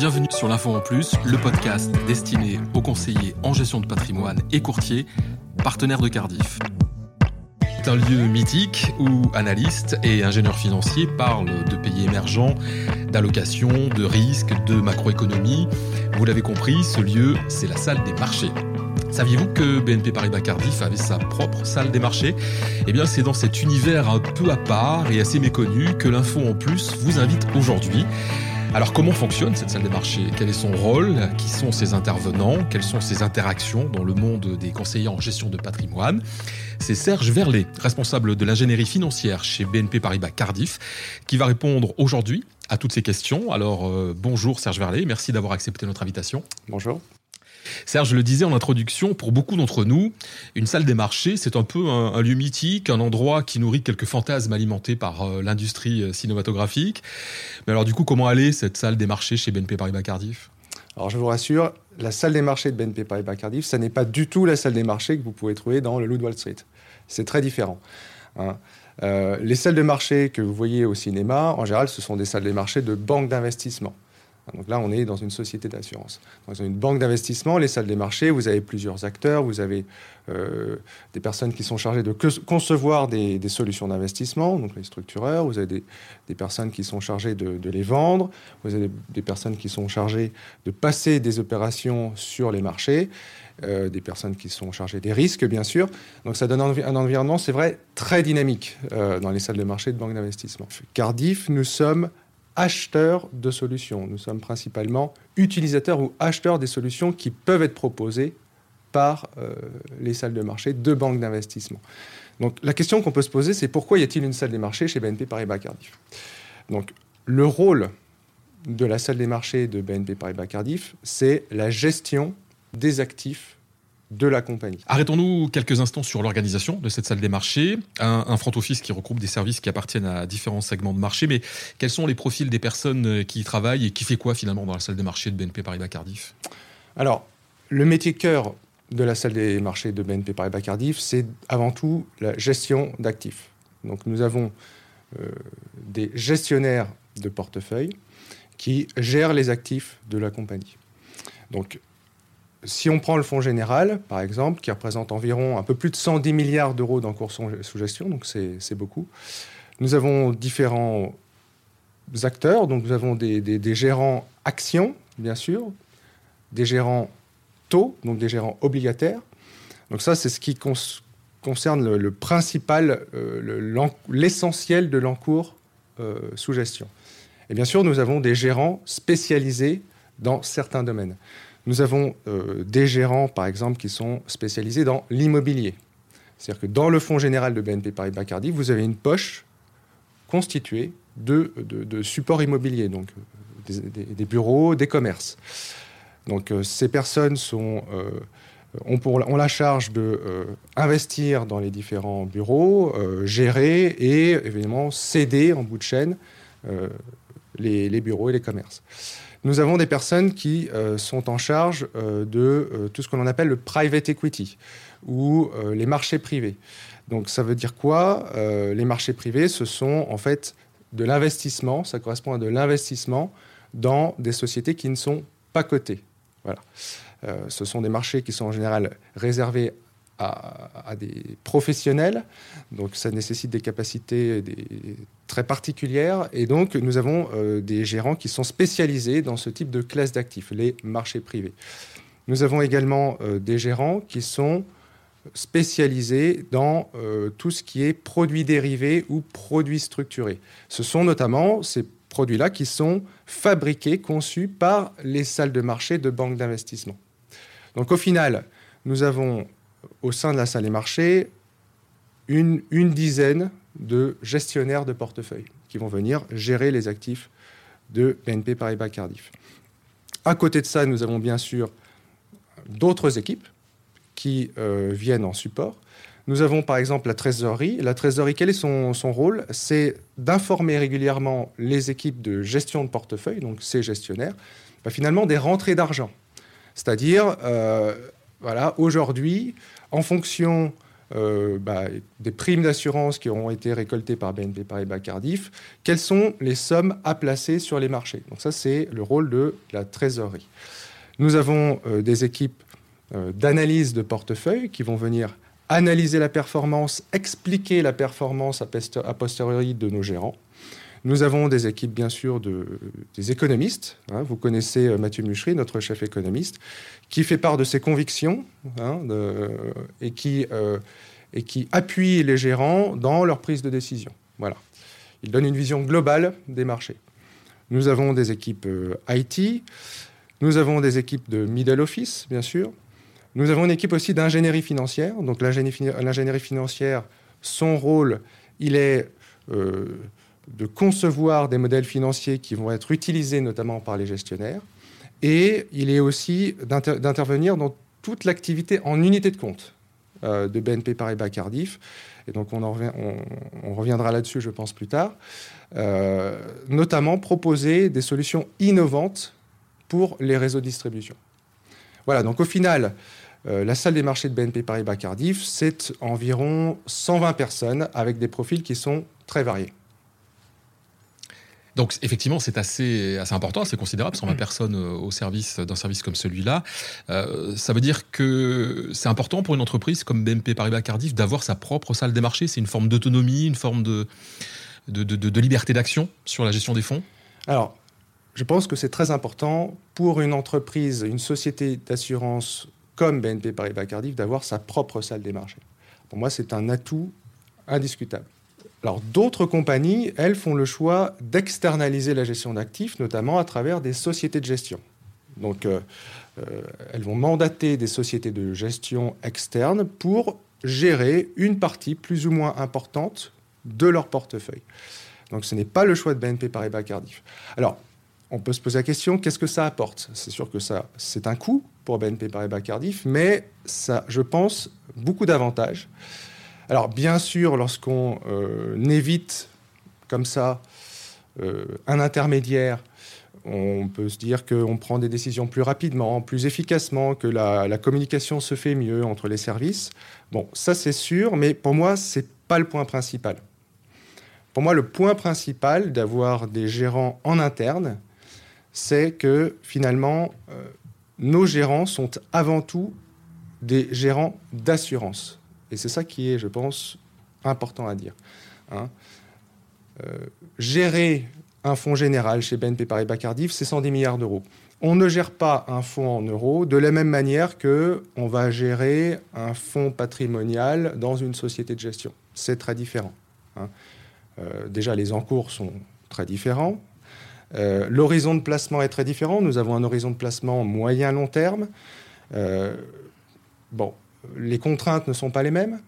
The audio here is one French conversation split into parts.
bienvenue sur l'Info en Plus, le podcast destiné aux conseillers en gestion de patrimoine et courtiers, partenaires de Cardiff. C'est un lieu mythique où analystes et ingénieurs financiers parlent de pays émergents, d'allocations, de risques, de macroéconomie. Vous l'avez compris, ce lieu, c'est la salle des marchés. Saviez-vous que BNP Paribas Cardiff avait sa propre salle des marchés? Eh bien, c'est dans cet univers un peu à part et assez méconnu que l'info en plus vous invite aujourd'hui. Alors comment fonctionne cette salle des marchés? Quel est son rôle? Qui sont ses intervenants? Quelles sont ses interactions dans le monde des conseillers en gestion de patrimoine? C'est Serge Verlet, responsable de l'ingénierie financière chez BNP Paribas Cardiff, qui va répondre aujourd'hui à toutes ces questions. Alors euh, bonjour Serge Verlet, merci d'avoir accepté notre invitation. Bonjour. Serge le disais en introduction, pour beaucoup d'entre nous, une salle des marchés, c'est un peu un, lieu mythique, un endroit qui nourrit quelques fantasmes alimentés par euh, l'industrie euh, cinématographique. Mais alors du coup, comment aller cette salle des marchés chez BNP Paribas Cardiff? Alors je vous rassure, la salle des marchés de BNP Paribas Cardiff, ça n'est pas du tout la salle des marchés que vous pouvez trouver dans le Loup Wall Street. C'est très différent. Hein. Euh, les salles de marché que vous voyez au cinéma, en général, ce sont des salles des marchés de banques d'investissement. Donc là, on est dans une société d'assurance. Dans une banque d'investissement, les salles des marchés, vous avez plusieurs acteurs, vous avez euh, des personnes qui sont chargées de concevoir des, solutions d'investissement, donc les structureurs, vous avez des, personnes qui sont chargées de, les vendre, vous avez des, personnes qui sont chargées de passer des opérations sur les marchés, euh, des personnes qui sont chargées des risques, bien sûr. Donc ça donne un, environnement, c'est vrai, très dynamique euh, dans les salles de marché de banque d'investissement. Cardiff, nous sommes acheteurs de solutions. Nous sommes principalement utilisateurs ou acheteurs des solutions qui peuvent être proposées par euh, les salles de marché de banques d'investissement. Donc la question qu'on peut se poser, c'est pourquoi y a-t-il une salle des marchés chez BNP Paribas Cardiff? Donc le rôle de la salle des marchés de BNP Paribas Cardiff, c'est la gestion des actifs de la compagnie. Arrêtons-nous quelques instants sur l'organisation de cette salle des marchés. Un, front office qui regroupe des services qui appartiennent à différents segments de marché, mais quels sont les profils des personnes qui y travaillent et qui fait quoi finalement dans la salle des marchés de BNP Paribas Cardiff? Alors, le métier cœur de la salle des marchés de BNP Paribas Cardiff, c'est avant tout la gestion d'actifs. Donc nous avons euh, des gestionnaires de portefeuille qui gèrent les actifs de la compagnie. Donc si on prend le fonds général, par exemple, qui représente environ un peu plus de 110 milliards d'euros d'encours sous gestion, donc c'est beaucoup, nous avons différents acteurs. Donc nous avons des, gérants actions, bien sûr, des gérants taux, donc des gérants obligataires. Donc ça, c'est ce qui concerne le, principal, euh, l'essentiel de l'encours euh, sous gestion. Et bien sûr, nous avons des gérants spécialisés dans certains domaines. Nous avons euh, des gérants, par exemple, qui sont spécialisés dans l'immobilier. C'est-à-dire que dans le fonds général de BNP Paribas Cardiff, vous avez une poche constituée de, de, supports immobiliers, donc euh, des, bureaux, des commerces. Donc euh, ces personnes sont, ont, la charge d'investir dans les différents bureaux, gérer et évidemment céder en bout de chaîne les bureaux et les commerces. Nous avons des personnes qui euh, sont en charge euh, de euh, tout ce qu'on appelle le private equity ou les marchés privés. Donc ça veut dire quoi? Les marchés privés, ce sont en fait de l'investissement, ça correspond à de l'investissement dans des sociétés qui ne sont pas cotées. Voilà. ce sont des marchés qui sont en général réservés à, des professionnels. Donc ça nécessite des capacités très particulières. Et donc nous avons euh, des gérants qui sont spécialisés dans ce type de classe d'actifs, les marchés privés. Nous avons également euh, des gérants qui sont spécialisés dans euh, tout ce qui est produits dérivés ou produits structurés. Ce sont notamment ces produits-là qui sont fabriqués, conçus par les salles de marché de banques d'investissement. Donc au final, nous avons au sein de la salle des marchés une, dizaine de gestionnaires de portefeuille qui vont venir gérer les actifs de BNP Paribas Cardiff. À côté de ça, nous avons bien sûr d'autres équipes qui euh, viennent en support. Nous avons par exemple la trésorerie. La trésorerie, quel est son, son rôle? C'est d'informer régulièrement les équipes de gestion de portefeuille, donc ces gestionnaires, bah, finalement des rentrées d'argent. C'est-à-dire, euh, voilà, aujourd'hui, en fonction euh, bah, des primes d'assurance qui auront été récoltées par BNP Paribas Cardiff, quelles sont les sommes à placer sur les marchés? Donc ça, c'est le rôle de la trésorerie. Nous avons euh, des équipes euh, d'analyse de portefeuille qui vont venir analyser la performance, expliquer la performance a posteriori de nos gérants. Nous avons des équipes, bien sûr, de, des économistes. Hein. vous connaissez euh, Mathieu Muchery, notre chef économiste, qui fait part de ses convictions hein, et, qui, euh, et qui appuie les gérants dans leur prise de décision. Voilà. Il donne une vision globale des marchés. Nous avons des équipes euh, IT, nous avons des équipes de middle office, bien sûr. Nous avons une équipe aussi d'ingénierie financière. Donc l'ingénierie financière, son rôle, il est de concevoir des modèles financiers qui vont être utilisés notamment par les gestionnaires. Et il est aussi d'intervenir dans toute l'activité en unité de compte euh, de BNP Paribas Cardiff. Et donc on, reviendra là-dessus, je pense, plus tard. Euh, notamment proposer des solutions innovantes pour les réseaux de distribution. Voilà, donc au final, euh, la salle des marchés de BNP Paribas Cardiff, c'est environ 120 personnes avec des profils qui sont très variés. Donc effectivement, c'est assez, assez important, assez considérable, 120 mm. personnes au service d'un service comme celui-là. Euh, ça veut dire que c'est important pour une entreprise comme BNP Paribas Cardiff d'avoir sa propre salle des marchés. C'est une forme d'autonomie, une forme de, de, de liberté d'action sur la gestion des fonds Alors, je pense que c'est très important pour une entreprise, une société d'assurance comme BNP Paribas Cardiff d'avoir sa propre salle des marchés. Pour moi, c'est un atout indiscutable. Alors d'autres compagnies, elles, font le choix d'externaliser la gestion d'actifs, notamment à travers des sociétés de gestion. Donc euh, euh, elles vont mandater des sociétés de gestion externes pour gérer une partie plus ou moins importante de leur portefeuille. Donc ce n'est pas le choix de BNP Paribas Cardiff. Alors, on peut se poser la question, qu'est-ce que ça apporte? C'est sûr que ça, c'est un coût pour BNP Paribas Cardiff, mais ça, je pense, beaucoup d'avantages. Alors bien sûr, lorsqu'on euh, évite comme ça euh, un intermédiaire, on peut se dire qu'on prend des décisions plus rapidement, plus efficacement, que la, communication se fait mieux entre les services. Bon, ça c'est sûr, mais pour moi, ce n'est pas le point principal. Pour moi, le point principal d'avoir des gérants en interne, c'est que finalement, euh, nos gérants sont avant tout des gérants d'assurance. Et c'est ça qui est, je pense, important à dire. Hein. Euh, gérer un fonds général chez BNP Paribas Cardiff, c'est 110 milliards d'euros. On ne gère pas un fonds en euros de la même manière que on va gérer un fonds patrimonial dans une société de gestion. C'est très différent. Hein. Euh, déjà, les encours sont très différents. Euh, l'horizon de placement est très différent. Nous avons un horizon de placement moyen-long terme. bon, les contraintes ne sont pas les mêmes.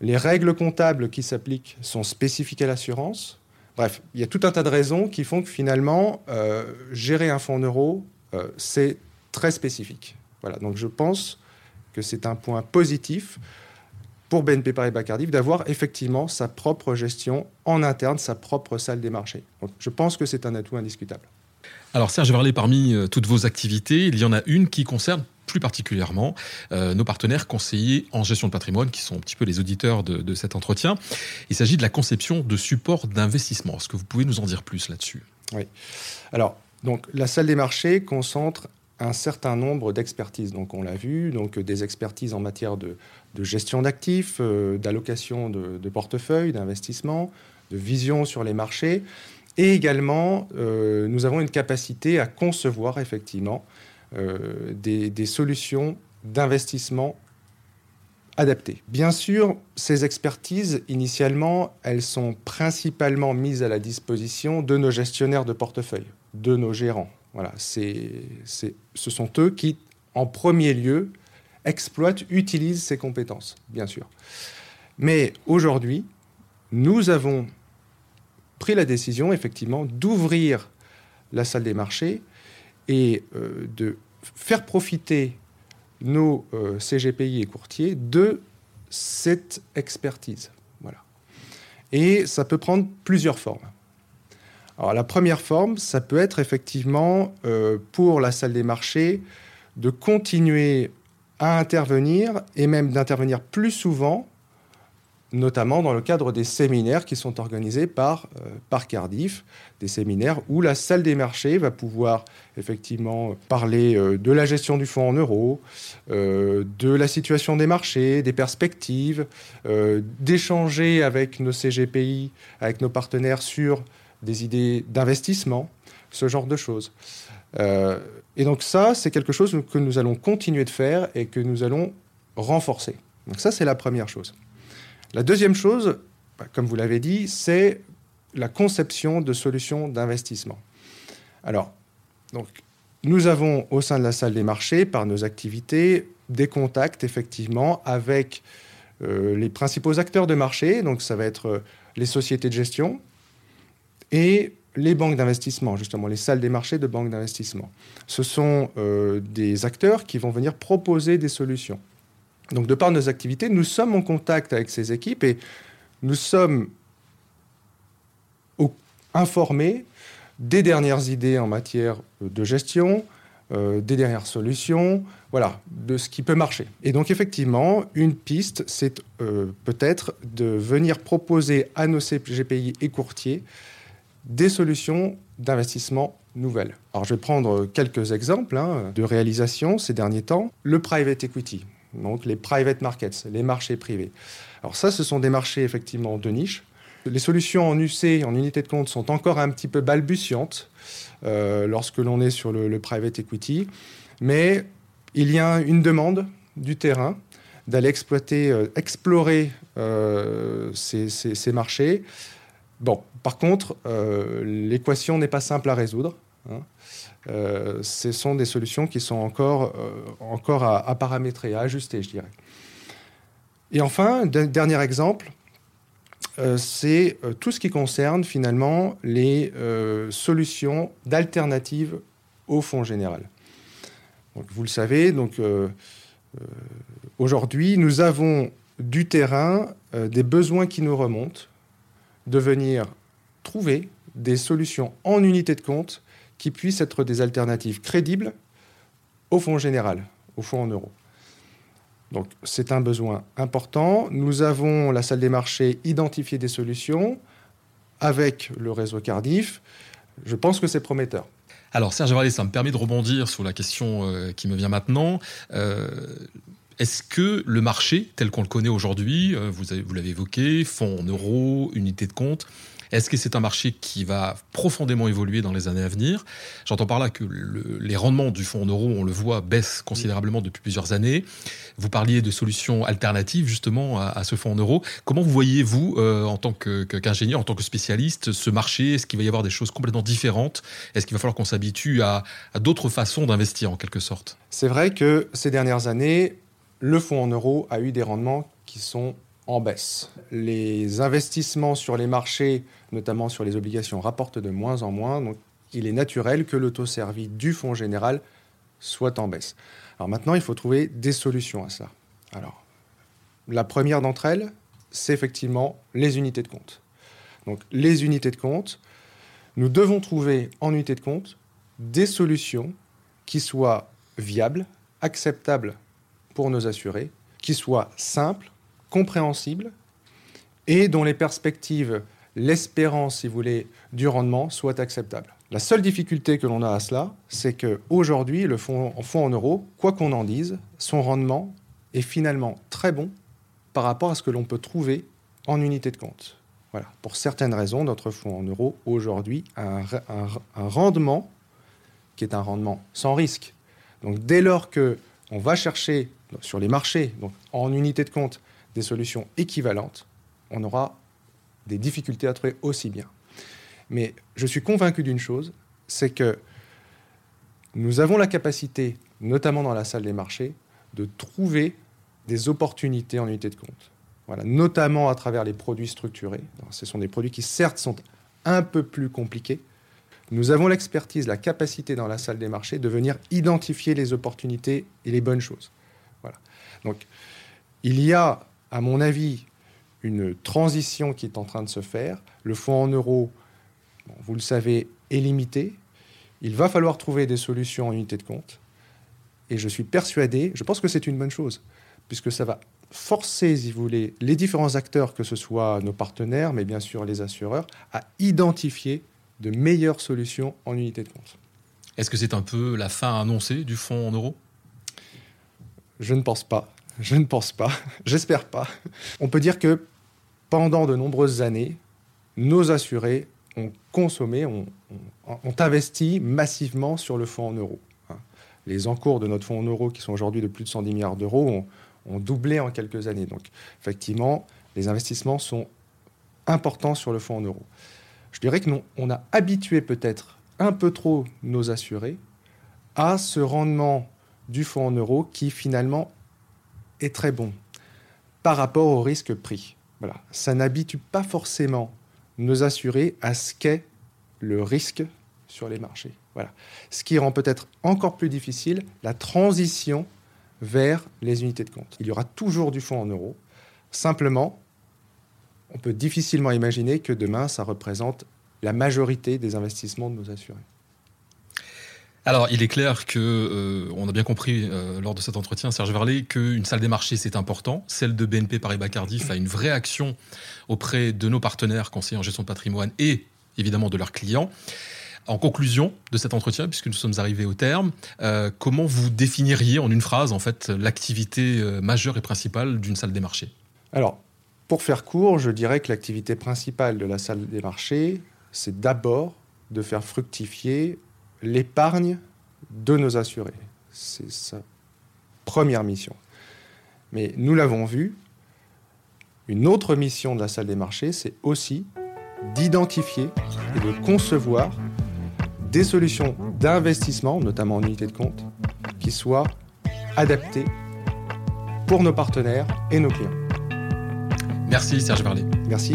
Les règles comptables qui s'appliquent sont spécifiques à l'assurance. Bref, il y a tout un tas de raisons qui font que finalement, euh, gérer un fonds en euros, euh, c'est très spécifique. Voilà, donc je pense que c'est un point positif pour BNP Paribas Cardiff d'avoir effectivement sa propre gestion en interne, sa propre salle des marchés. Je pense que c'est un atout indiscutable. Alors Serge Varlet, parmi euh, toutes vos activités, il y en a une qui concerne plus particulièrement euh, nos partenaires conseillers en gestion de patrimoine, qui sont un petit peu les auditeurs de, cet entretien. Il s'agit de la conception de supports d'investissement. Est-ce que vous pouvez nous en dire plus là-dessus? Oui. Alors, donc, la salle des marchés concentre un certain nombre d'expertises. Donc, on l'a vu, donc des expertises en matière de, gestion d'actifs, euh, d'allocation de, de portefeuille, d'investissement, de vision sur les marchés. Et également, euh, nous avons une capacité à concevoir effectivement euh, des, solutions d'investissement adaptées. Bien sûr, ces expertises, initialement, elles sont principalement mises à la disposition de nos gestionnaires de portefeuille, de nos gérants. Voilà, ce sont eux qui, en premier lieu, exploitent, utilisent ces compétences, bien sûr. Mais aujourd'hui, nous avons pris la décision, effectivement, d'ouvrir la salle des marchés et euh, de faire profiter nos euh, CGPI et courtiers de cette expertise. Et ça peut prendre plusieurs formes. Alors la première forme, ça peut être effectivement euh, pour la salle des marchés de continuer à intervenir et même d'intervenir plus souvent notamment dans le cadre des séminaires qui sont organisés par, euh, Cardiff, des séminaires où la salle des marchés va pouvoir effectivement parler euh, de la gestion du fonds en euros, euh, de la situation des marchés, des perspectives, d'échanger avec nos CGPI, avec nos partenaires sur des idées d'investissement, ce genre de choses. et donc ça, c'est quelque chose que nous allons continuer de faire et que nous allons renforcer. Donc ça, c'est la première chose. La deuxième chose, bah, comme vous l'avez dit, c'est la conception de solutions d'investissement. Alors, nous avons au sein de la salle des marchés, par nos activités, des contacts effectivement avec euh, les principaux acteurs de marché, donc ça va être euh, les sociétés de gestion et les banques d'investissement, justement, les salles des marchés de banques d'investissement. Ce sont euh, des acteurs qui vont venir proposer des solutions. Donc, de par nos activités, nous sommes en contact avec ces équipes et nous sommes informés des dernières idées en matière de gestion, euh, des dernières solutions, voilà, de ce qui peut marcher. Et donc, effectivement, une piste, c'est euh, peut-être de venir proposer à nos CGPI et courtiers des solutions d'investissement nouvelles. Alors, je vais prendre quelques exemples hein, de réalisation ces derniers temps. Le private equity donc les private markets, les marchés privés. Alors ça, ce sont des marchés effectivement de niche. Les solutions en UC, en unité de compte, sont encore un petit peu balbutiantes euh, lorsque l'on est sur le, private equity, mais il y a une demande du terrain d'aller exploiter, euh, explorer euh, ces, marchés. Bon, par contre, l'équation n'est pas simple à résoudre. Hein. Euh, ce sont des solutions qui sont encore, euh, encore à, paramétrer, à ajuster, je dirais. Et enfin, dernier exemple, euh, c'est tout ce qui concerne finalement les solutions d'alternatives au fonds général. Vous le savez, donc, aujourd'hui, nous avons du terrain, des besoins qui nous remontent, de venir trouver des solutions en unité de compte qui puissent être des alternatives crédibles au fonds général, au fonds en euros. Donc c'est un besoin important. Nous avons, la salle des marchés, identifié des solutions avec le réseau Cardiff. Je pense que c'est prometteur. Alors Serge Vallée, ça me permet de rebondir sur la question euh, qui me vient maintenant. Euh, est-ce que le marché, tel qu'on le connaît aujourd'hui, euh, vous, vous l'avez évoqué, fonds en euros, unité de compte, est-ce que c'est un marché qui va profondément évoluer dans les années à venir? J'entends par là que les rendements du fonds en euros, on le voit, baissent considérablement depuis plusieurs années. Vous parliez de solutions alternatives justement à, ce fonds en euros. Comment vous voyez, vous, euh, en tant qu'ingénieur, en tant que spécialiste, ce marché? Est-ce qu'il va y avoir des choses complètement différentes? Est-ce qu'il va falloir qu'on s'habitue à, à d'autres façons d'investir en quelque sorte? C'est vrai que ces dernières années, le fonds en euros a eu des rendements qui sont en baisse. Les investissements sur les marchés, notamment sur les obligations, rapportent de moins en moins. Donc, il est naturel que le taux servi du fonds général soit en baisse. Alors maintenant, il faut trouver des solutions à ça. Alors, la première d'entre elles, c'est effectivement les unités de compte. Donc, les unités de compte, nous devons trouver en unité de compte des solutions qui soient viables, acceptables pour nos assurés, qui soient simples, compréhensible et dont les perspectives, l'espérance, si vous voulez, du rendement soient acceptables. La seule difficulté que l'on a à cela, c'est qu'aujourd'hui, le fonds, fonds en euros, quoi qu'on en dise, son rendement est finalement très bon par rapport à ce que l'on peut trouver en unité de compte. Voilà. Pour certaines raisons, notre fonds en euros aujourd'hui a un, un, rendement qui est un rendement sans risque. Donc dès lors que on va chercher sur les marchés, donc en unité de compte, des solutions équivalentes, on aura des difficultés à trouver aussi bien. Mais je suis convaincu d'une chose, c'est que nous avons la capacité, notamment dans la salle des marchés, de trouver des opportunités en unité de compte. Voilà, notamment à travers les produits structurés. ce sont des produits qui certes sont un peu plus compliqués. Nous avons l'expertise, la capacité dans la salle des marchés de venir identifier les opportunités et les bonnes choses. Voilà. Donc, il y a à mon avis, une transition qui est en train de se faire. Le fonds en euros, vous le savez, est limité. Il va falloir trouver des solutions en unité de compte. et je suis persuadé, je pense que c'est une bonne chose, puisque ça va forcer, si vous voulez, les différents acteurs, que ce soit nos partenaires, mais bien sûr les assureurs, à identifier de meilleures solutions en unité de compte. Est-ce que c'est un peu la fin annoncée du fonds en euros? Je ne pense pas. Je ne pense pas. J'espère pas. On peut dire que pendant de nombreuses années, nos assurés ont consommé, ont, investi massivement sur le fonds en euros. Hein. Les encours de notre fonds en euros, qui sont aujourd'hui de plus de 110 milliards d'euros, ont, ont doublé en quelques années. Donc, effectivement, les investissements sont importants sur le fonds en euros. Je dirais que nous, on a habitué peut-être un peu trop nos assurés à ce rendement du fonds en euros qui finalement est très bon par rapport au risque pris. Voilà. Ça n'habitue pas forcément nos assurés à ce qu'est le risque sur les marchés. Voilà. Ce qui rend peut-être encore plus difficile la transition vers les unités de compte. Il y aura toujours du fonds en euros. Simplement, on peut difficilement imaginer que demain, ça représente la majorité des investissements de nos assurés. Alors, il est clair que euh, on a bien compris euh, lors de cet entretien, Serge Verlet, qu'une salle des marchés c'est important. Celle de BNP Paribas Cardiff a une vraie action auprès de nos partenaires conseillers en gestion de patrimoine et évidemment de leurs clients. En conclusion de cet entretien, puisque nous sommes arrivés au terme, euh, comment vous définiriez en une phrase en fait l'activité majeure et principale d'une salle des marchés? Alors, pour faire court, je dirais que l'activité principale de la salle des marchés, c'est d'abord de faire fructifier l'épargne de nos assurés. C'est sa première mission. Mais nous l'avons vu, une autre mission de la salle des marchés, c'est aussi d'identifier et de concevoir des solutions d'investissement, notamment en unité de compte, qui soient adaptées pour nos partenaires et nos clients. Merci Serge Varlet. Merci.